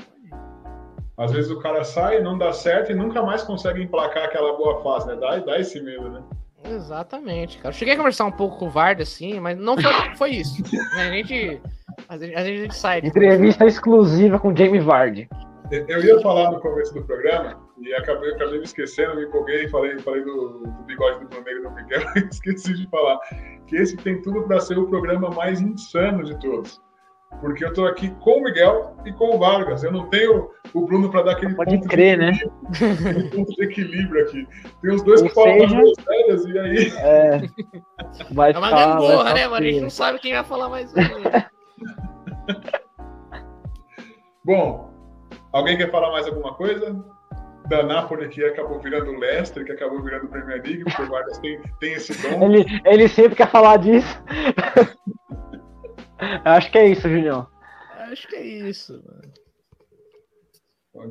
Às vezes o cara sai, não dá certo e nunca mais consegue emplacar aquela boa fase, né? Dá, dá esse medo, né? Exatamente, cara. Eu cheguei a conversar um pouco com o Vard, assim, mas não foi, foi isso. A gente. A gente, a gente sai. de- Entrevista exclusiva com Jamie Vardy. Eu ia falar no começo do programa e acabei, acabei me esquecendo, me empolguei, falei, falei do, do bigode do Bruno e do Miguel e esqueci de falar que esse tem tudo para ser o programa mais insano de todos. Porque eu tô aqui com o Miguel e com o Vargas. Eu não tenho o Bruno para dar aquele Pode ponto, crer, de né? aquele ponto de equilíbrio aqui. Tem os dois Ou que falam das seja- velhas e aí É. Vai É uma ficar- vai gangorra, ficar né, mano? A gente não sabe quem vai falar mais. né? Bom, alguém quer falar mais alguma coisa? Da Napoli que acabou virando o Leicester, que acabou virando o Premier League, porque o Vargas tem, tem esse dom. Ele, ele sempre quer falar disso. Acho que é isso, Julião. Acho que é isso, mano.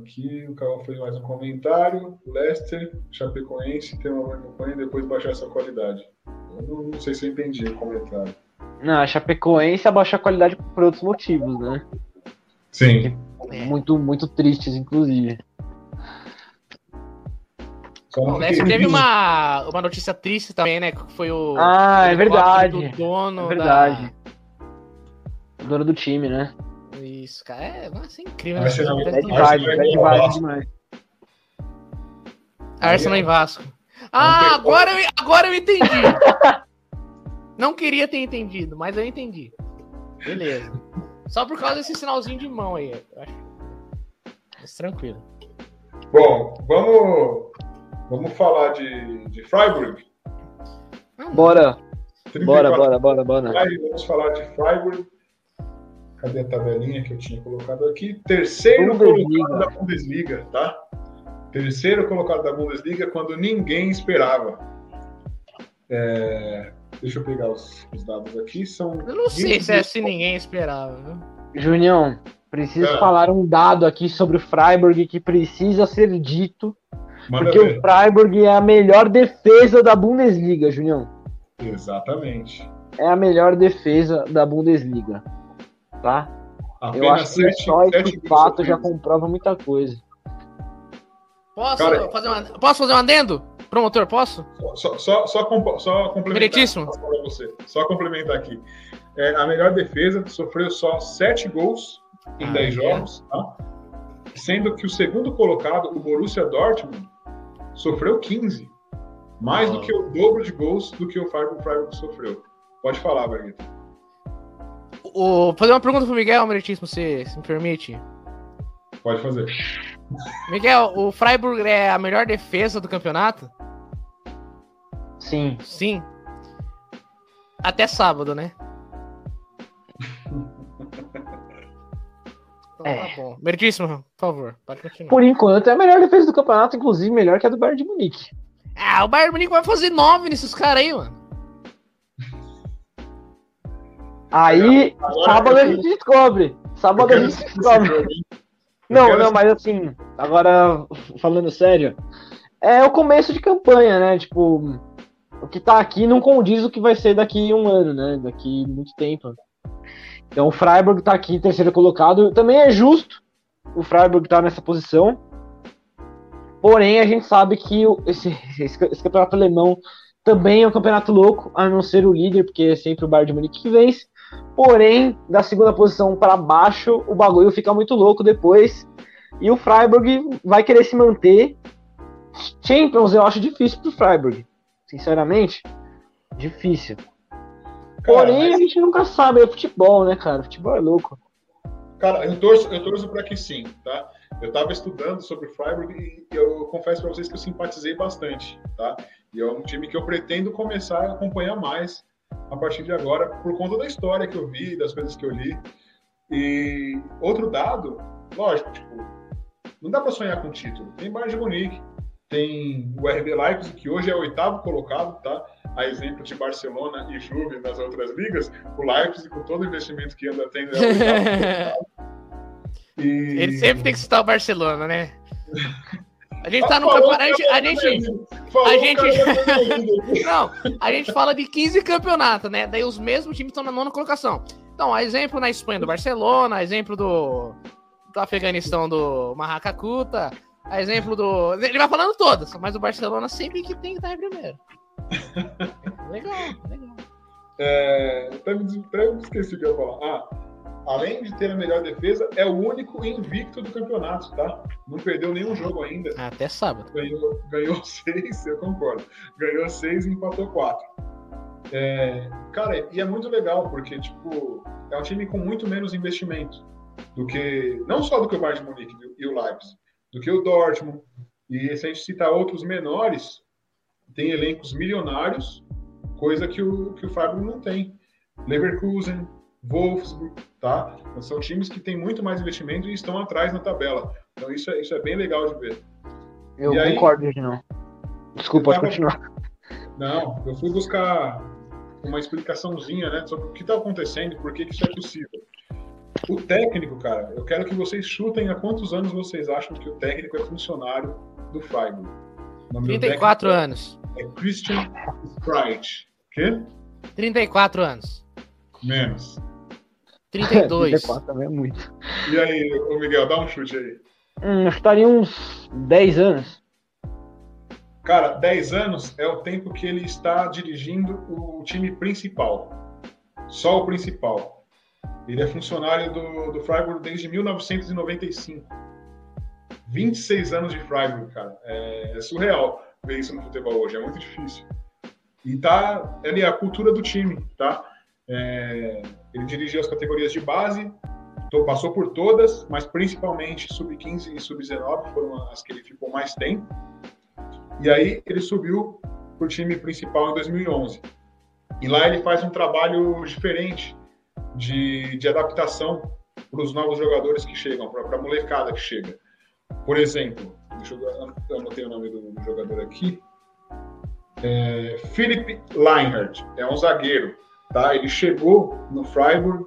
Aqui o Carol fez mais um comentário. Leicester, Chapecoense, tem uma boa campanha e depois baixar essa qualidade. Eu não, não sei se eu entendi o comentário. Não, a Chapecoense abaixou a qualidade por outros motivos, né? Sim. É. Muito, muito tristes, inclusive. Fiquei- teve uma, uma notícia triste também, né? Que foi o. Ah, é verdade. Do dono É verdade. O dono do time, né? Isso, cara. É, nossa, é incrível. Né? Bad Arsenal vibe, é ao vibe Vasco. demais. Arsenal e Vasco. Ah, agora eu, agora eu entendi. Não queria ter entendido, mas eu entendi. Beleza. Só por causa desse sinalzinho de mão aí. Eu acho. Mas tranquilo. Bom, vamos, vamos falar de, de Freiburg. Bora. Bora, bora, bora, bora. Vamos falar de Freiburg. Cadê a tabelinha que eu tinha colocado aqui? Terceiro Bundesliga. colocado da Bundesliga, tá? Terceiro colocado da Bundesliga quando ninguém esperava. É... Deixa eu pegar os, os, dados aqui. São eu não sei se é se ninguém esperava. Viu? Junião, preciso é. falar um dado aqui sobre o Freiburg que precisa ser dito. Manda porque ver. o Freiburg é a melhor defesa da Bundesliga, Junião. Exatamente. É a melhor defesa da Bundesliga. Tá? Apenas Eu acho que só esse fato já comprova muita coisa. Posso, Cara, fazer, uma, posso fazer um adendo? Promotor, posso? Só, só, só, só complementar. Você, só complementar aqui. É, a melhor defesa sofreu só 7 gols em ah, 10 é? jogos, tá? sendo que o segundo colocado, o Borussia Dortmund, sofreu 15. Mais do que o dobro de gols do que o Freiburg, Freiburg sofreu. Pode falar, Bargueta. Vou fazer uma pergunta pro Miguel, Meritíssimo, se, se me permite. Pode fazer. Miguel, o Freiburg é a melhor defesa do campeonato? Sim. Sim. Até sábado, né? Então, é. Tá bom. Meritíssimo, por favor, pode continuar. Por enquanto é a melhor defesa do campeonato, inclusive melhor que a do Bayern de Munique. Ah, o Bayern de Munique vai fazer nove nesses caras aí, mano. Aí, Agora sábado a gente descobre. Sábado a gente descobre. Não, não, mas assim, agora falando sério, é o começo de campanha, né? Tipo, o que tá aqui não condiz o que vai ser daqui um ano, né? Daqui muito tempo. Então o Freiburg tá aqui terceiro colocado. Também é justo o Freiburg tá nessa posição. Porém, a gente sabe que esse, esse, esse, campeonato alemão também é um campeonato louco, a não ser o líder, porque é sempre o Bayern de Munique que vence. Porém, da segunda posição para baixo, o bagulho fica muito louco depois. E o Freiburg vai querer se manter. Champions eu acho difícil pro Freiburg. Sinceramente, difícil. Cara, Porém, mas... a gente nunca sabe, é futebol, né, cara? Futebol é louco. Cara, eu torço, eu torço para que sim, tá? Eu estava estudando sobre o Freiburg e eu confesso para vocês que eu simpatizei bastante, tá? E é um time que eu pretendo começar a acompanhar mais a partir de agora, por conta da história que eu vi, das coisas que eu li. E outro dado, lógico, tipo, não dá para sonhar com título. Tem Bayern de Munique, tem o RB Leipzig, que hoje é o oitavo colocado, tá? A exemplo de Barcelona e Juve nas outras ligas, o Leipzig, com todo o investimento que anda tendo, é o oitavo E... Ele sempre tem que citar o Barcelona, né? A gente tá no campeonato. A gente. A gente. Não, a gente fala de 15 campeonatos, né? Daí os mesmos times estão na nona colocação. Então, exemplo na Espanha do Barcelona, exemplo do, do Afeganistão do Marracacuta, exemplo do. Ele vai falando todas, mas o Barcelona sempre que tem que estar em primeiro. legal, legal. É, até me, até me esqueci o que eu ia falar. Ah, além de ter a melhor defesa, é o único invicto do campeonato, tá? Não perdeu nenhum jogo ainda. Até sábado. Ganhou, ganhou seis, eu concordo. Ganhou seis e empatou quatro. É, cara, e é muito legal, porque, tipo, é um time com muito menos investimento do que, não só do que o Bayern de Munique e o Leipzig, do que o Dortmund. E se a gente citar outros menores, tem elencos milionários, coisa que o, que o Fábio não tem. Leverkusen, Wolfsburg, tá? Então, são times que têm muito mais investimento e estão atrás na tabela. Então isso é, isso é bem legal de ver. Eu e concordo, aí, não. Desculpa, pode continuar. Não, eu fui buscar uma explicaçãozinha, né, sobre o que está acontecendo e por que, que isso é possível. O técnico, cara, eu quero que vocês chutem há quantos anos vocês acham que o técnico é funcionário do Freiburg. 34 anos. É Christian Sprite. Quê? 34 anos. Menos. 32. 34 também é muito. E aí, ô Miguel, dá um chute aí. Hum, estaria uns 10 anos. Cara, 10 anos é o tempo que ele está dirigindo o time principal. Só o principal. Ele é funcionário do, do Freiburg desde 1995. 26 anos de Freiburg, cara. É, é surreal ver isso no futebol hoje. É muito difícil. E tá ali a cultura do time, tá? É, ele dirigiu as categorias de base, passou por todas, mas principalmente sub-15 e sub-19 foram as que ele ficou mais tempo. E aí ele subiu para o time principal em 2011. E lá ele faz um trabalho diferente de, de adaptação para os novos jogadores que chegam, para a molecada que chega. Por exemplo, deixa eu, anotei o nome do, do jogador aqui. É, Philip Leinhardt é um zagueiro, tá? Ele chegou no Freiburg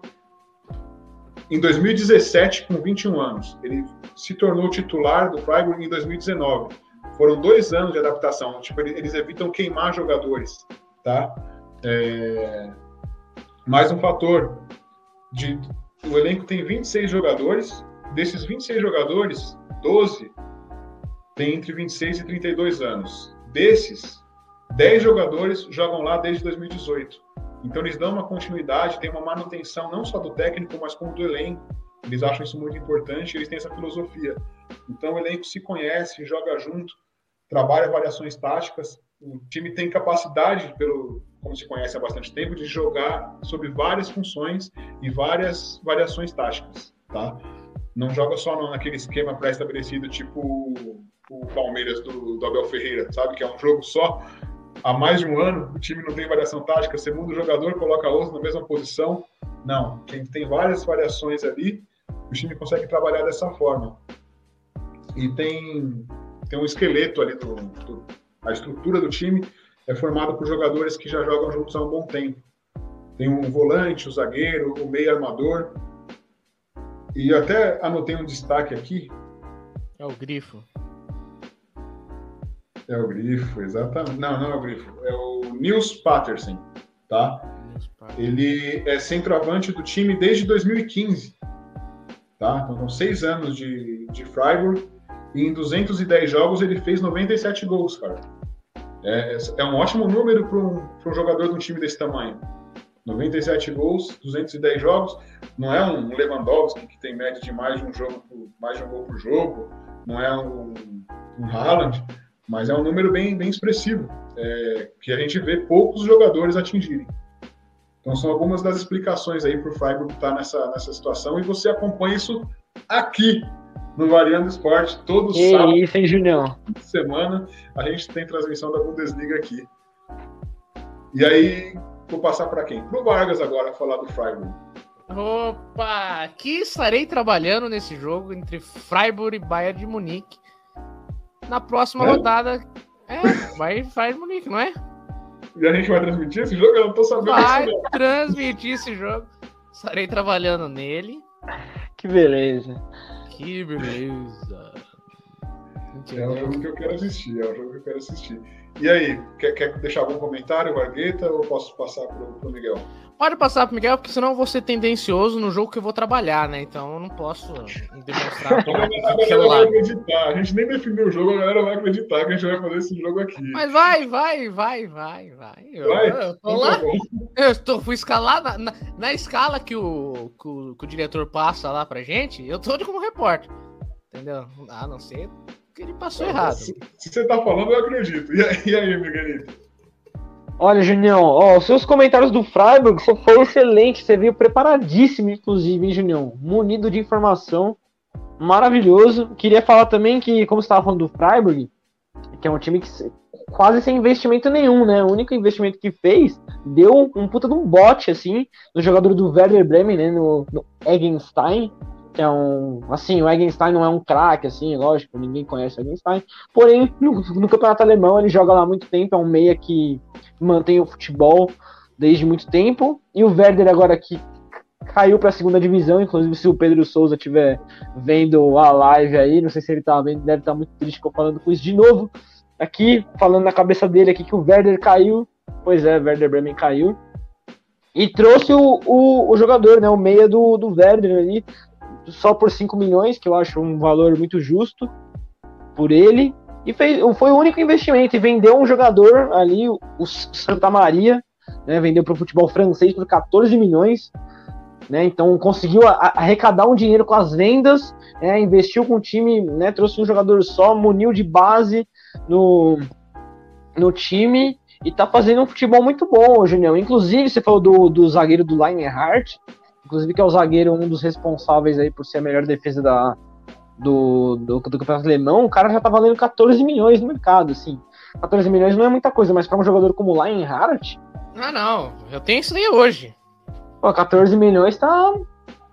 em 2017 com 21 anos. Ele se tornou titular do Freiburg em 2019. Foram dois anos de adaptação. Tipo, eles evitam queimar jogadores, tá? É... Mais um fator de o elenco tem 26 jogadores. Desses 26 jogadores, 12 têm entre 26 e 32 anos. Desses, 10 jogadores jogam lá desde 2018. Então eles dão uma continuidade, tem uma manutenção não só do técnico, mas como do elenco. Eles acham isso muito importante, eles têm essa filosofia. Então o elenco se conhece, joga junto, trabalha variações táticas. O time tem capacidade, pelo como se conhece há bastante tempo, de jogar sobre várias funções e várias variações táticas, tá? Não joga só naquele esquema pré-estabelecido, tipo o Palmeiras do, do Abel Ferreira, sabe? Que é um jogo só, há mais de um ano, o time não tem variação tática, você muda o jogador, coloca outro na mesma posição. Não, quem tem várias variações ali, o time consegue trabalhar dessa forma. E tem, tem um esqueleto ali, do, do a estrutura do time é formada por jogadores que já jogam juntos há um bom tempo. Tem um volante, o um zagueiro, o um meio armador. E até anotei um destaque aqui. É o Grifo. É o Grifo, exatamente. Não, não é o Grifo. É o Nils Patterson, tá? Ele é centroavante do time desde 2015, tá? Então, são seis anos de, de Freiburg e em 210 jogos ele fez 97 gols, cara. É, é um ótimo número para um, um jogador de um time desse tamanho. 97 gols, 210 jogos. Não é um Lewandowski que tem média de mais de um jogo, mais de um gol por jogo. Não é um, um Haaland mas é um número bem, bem expressivo, é, que a gente vê poucos jogadores atingirem. Então são algumas das explicações aí para o Freiburg estar nessa, nessa situação e você acompanha isso aqui no Variando Esporte, todos os sábados. Isso, hein, Julião? Semana a gente tem transmissão da Bundesliga aqui. E aí, vou passar para quem? Para o Vargas agora falar do Freiburg. Opa! Aqui estarei trabalhando nesse jogo entre Freiburg e Bayern de Munique na próxima é? rodada. É, vai, vai Munique, não é? E a gente vai transmitir esse jogo? Eu não tô sabendo. Vai transmitir esse jogo. Estarei trabalhando nele. Que beleza. Que beleza. É um jogo que eu quero assistir, é um jogo que eu quero assistir. E aí, quer, quer deixar algum comentário, Vargueta, ou posso passar pro, pro Miguel? Pode passar pro Miguel, porque senão eu vou ser tendencioso no jogo que eu vou trabalhar, né? Então eu não posso demonstrar. a galera vai acreditar. A gente nem definiu o jogo, a galera vai acreditar que a gente vai fazer esse jogo aqui. Mas vai, vai, vai, vai, vai. Eu, vai? eu tô então lá. Tá eu tô, fui escalar na, na, na escala que o, que o, que o diretor passa lá pra gente, eu tô como repórter. Entendeu? A não ser que ele passou é, errado. Se, se, você tá falando, eu acredito. E aí, e aí Miguelito? Olha, Junião, ó, os seus comentários do Freiburg foi excelente. Você veio preparadíssimo, inclusive, hein, Junião? Munido de informação. Maravilhoso. Queria falar também que, como você estava falando do Freiburg, que é um time que quase sem investimento nenhum, né? O único investimento que fez deu um puta de um bote, assim, no jogador do Werder Bremen, né? No, no Eggenstein que é um. Assim, o Eggenstein não é um craque, assim, lógico, ninguém conhece o Eggenstein. Porém, no, no, campeonato alemão ele joga lá há muito tempo, é um meia que mantém o futebol desde muito tempo. E o Werder agora que caiu para a segunda divisão, inclusive se o Pedro Souza estiver vendo a live aí, não sei se ele tá vendo, deve estar tá muito triste falando com isso de novo. Aqui, falando na cabeça dele aqui que o Werder caiu. Pois é, Werder Bremen caiu. E trouxe o, o, o, jogador, né? O meia do, do Werder ali, só por 5 milhões, que eu acho um valor muito justo por ele. E fez, foi o único investimento. E vendeu um jogador ali, o, Santa Maria, né, vendeu para o futebol francês por 14 milhões. Né, então conseguiu arrecadar um dinheiro com as vendas, né, investiu com o time, né, trouxe um jogador só, muniu de base no, no time e tá fazendo um futebol muito bom, Junião. Inclusive, você falou do, do zagueiro do Lionheart, inclusive que é o zagueiro, um dos responsáveis aí por ser a melhor defesa da, do, do, do campeonato alemão, o cara já tá valendo 14 milhões no mercado, assim. 14 milhões não é muita coisa, mas para um jogador como o Lionheart, Ah, não. Eu tenho isso aí hoje. Pô, 14 milhões tá,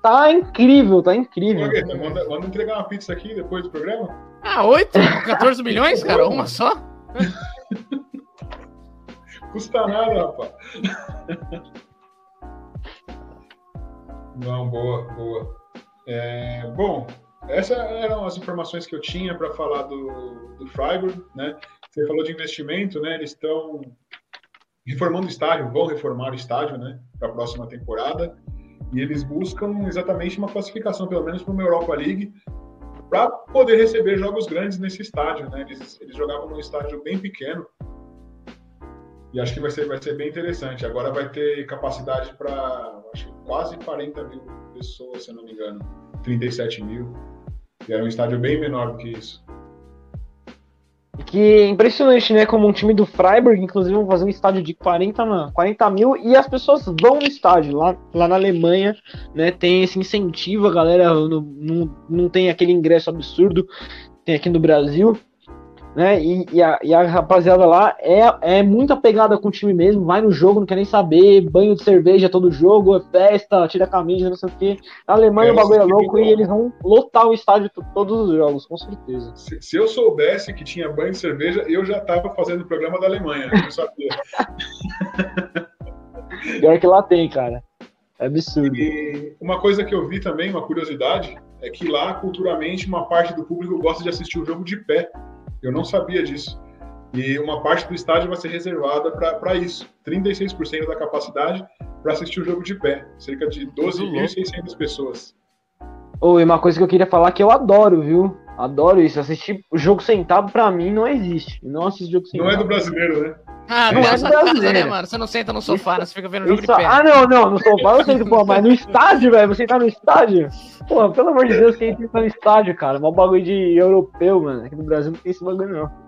tá incrível, tá incrível. Margueta, manda, manda entregar uma pizza aqui depois do programa. Ah, 8? 14 milhões, cara? Uma só? Custa nada, rapaz. Não, boa, boa. É, bom, essas eram as informações que eu tinha para falar do, do Freiburg, né? Você falou de investimento, né? Eles estão reformando o estádio, vão reformar o estádio, né? Para a próxima temporada. E eles buscam exatamente uma classificação, pelo menos para uma Europa League, para poder receber jogos grandes nesse estádio, né? Eles, eles jogavam num estádio bem pequeno, e acho que vai ser, vai ser bem interessante. Agora vai ter capacidade para quase 40 mil pessoas, se eu não me engano. 37 mil. E era um estádio bem menor do que isso. Que é impressionante, né? Como um time do Freiburg, inclusive, vão fazer um estádio de 40, 40 mil e as pessoas vão no estádio. Lá, lá na Alemanha, né? Tem esse incentivo, a galera não, não, não tem aquele ingresso absurdo tem aqui no Brasil né? E, e, a, e, a, rapaziada lá é, é muito apegada com o time mesmo, vai no jogo, não quer nem saber, banho de cerveja todo jogo, é festa, tira a camisa, não sei o quê. Na Alemanha o bagulho é louco e eles vão lotar o estádio todos os jogos, com certeza. Se, se, eu soubesse que tinha banho de cerveja, eu já tava fazendo o programa da Alemanha, eu sabia. Pior que lá tem, cara. É absurdo. E uma coisa que eu vi também, uma curiosidade, é que lá, culturalmente, uma parte do público gosta de assistir o jogo de pé. Eu não sabia disso. E uma parte do estádio vai ser reservada para isso. 36% da capacidade para assistir o jogo de pé. Cerca de 12.600 pessoas. Oh, e uma coisa que eu queria falar que eu adoro, viu? Adoro isso. Assistir o jogo sentado, pra mim, não existe. Não assisto jogo sentado. Não é do brasileiro, né? Ah, não é, é do brasileiro. né, mano? Você não senta no sofá, isso, você fica vendo o jogo isso, de pé. Ah, não, não. No sofá eu sei que, pô, mas no estádio, velho. Você tá no estádio? Pô, pelo amor de Deus, quem tá no estádio, cara? Mó bagulho de europeu, mano. Aqui no Brasil não tem esse bagulho, não.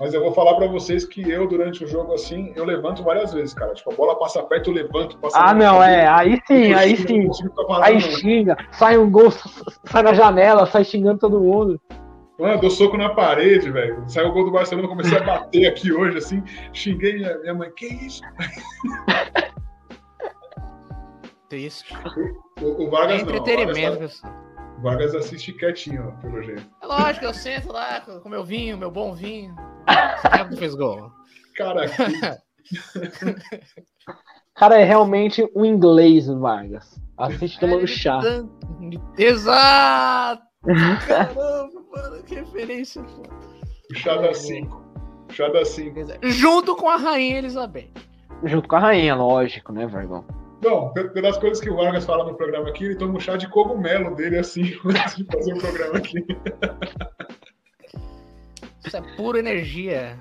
Mas eu vou falar para vocês que eu, durante o jogo, assim, eu levanto várias vezes, cara. Tipo, a bola passa perto, eu levanto. Passa ah, não, é. Aí sim, aí sim. Aí xinga, sai um gol, sai na janela, sai xingando todo mundo. Mano, dou soco na parede, velho. Saiu o gol do Barcelona, comecei a bater aqui hoje, assim. Xinguei minha, minha mãe. Que isso? Triste. O, o Vargas é entretenimento, não. O Vargas assiste quietinho, ó, pelo jeito. É lógico, eu sento lá com meu vinho, meu bom vinho. Você fez gol. Cara, Cara, é realmente um inglês, Vargas. Assiste tomando chá. Exato! Caramba, mano, que referência. O chá da 5. Chá da 5. Junto com a Rainha Elizabeth. Junto com a Rainha, lógico, né, Vargão? Bom, pelas coisas que o Vargas fala no programa aqui, ele toma um chá de cogumelo dele assim, antes de fazer o programa aqui. Isso é pura energia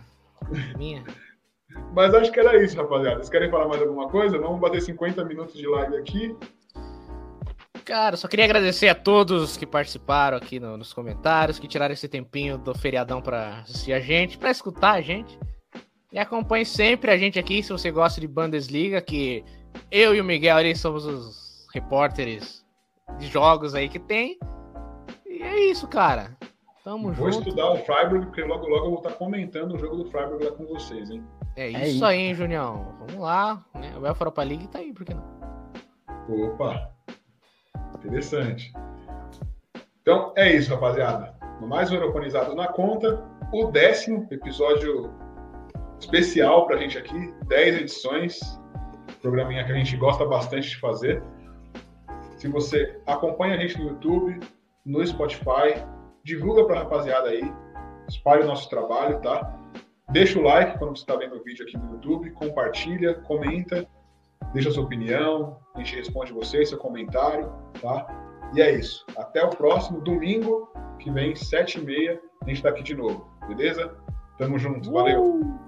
minha. Mas acho que era isso, rapaziada. Vocês querem falar mais alguma coisa? Vamos bater 50 minutos de live aqui. Cara, só queria agradecer a todos que participaram aqui no, nos comentários, que tiraram esse tempinho do feriadão para assistir a gente, para escutar a gente. E acompanhe sempre a gente aqui se você gosta de Bundesliga, que eu e o Miguel ali somos os repórteres de jogos aí que tem. E é isso, cara. Tamo vou junto. estudar o Freiburg, porque logo logo eu vou estar comentando o jogo do Freiburg lá com vocês, hein? É isso, é isso. aí, hein, Junião. Vamos lá. Né? O UEFA Europa League tá aí, por que não? Opa! Interessante. Então é isso, rapaziada. No mais um Europonizados na conta, o décimo episódio especial pra gente aqui, 10 edições programinha que a gente gosta bastante de fazer. Se você acompanha a gente no YouTube, no Spotify, divulga para a rapaziada aí, espalhe o nosso trabalho, tá? Deixa o like quando você está vendo o vídeo aqui no YouTube, compartilha, comenta, deixa sua opinião, a gente responde você, seu comentário, tá? E é isso. Até o próximo domingo, que vem, sete e meia, a gente está aqui de novo, beleza? Tamo junto, valeu! Uh,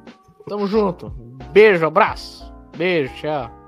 tamo junto. Beijo, abraço! Beijo, tchau.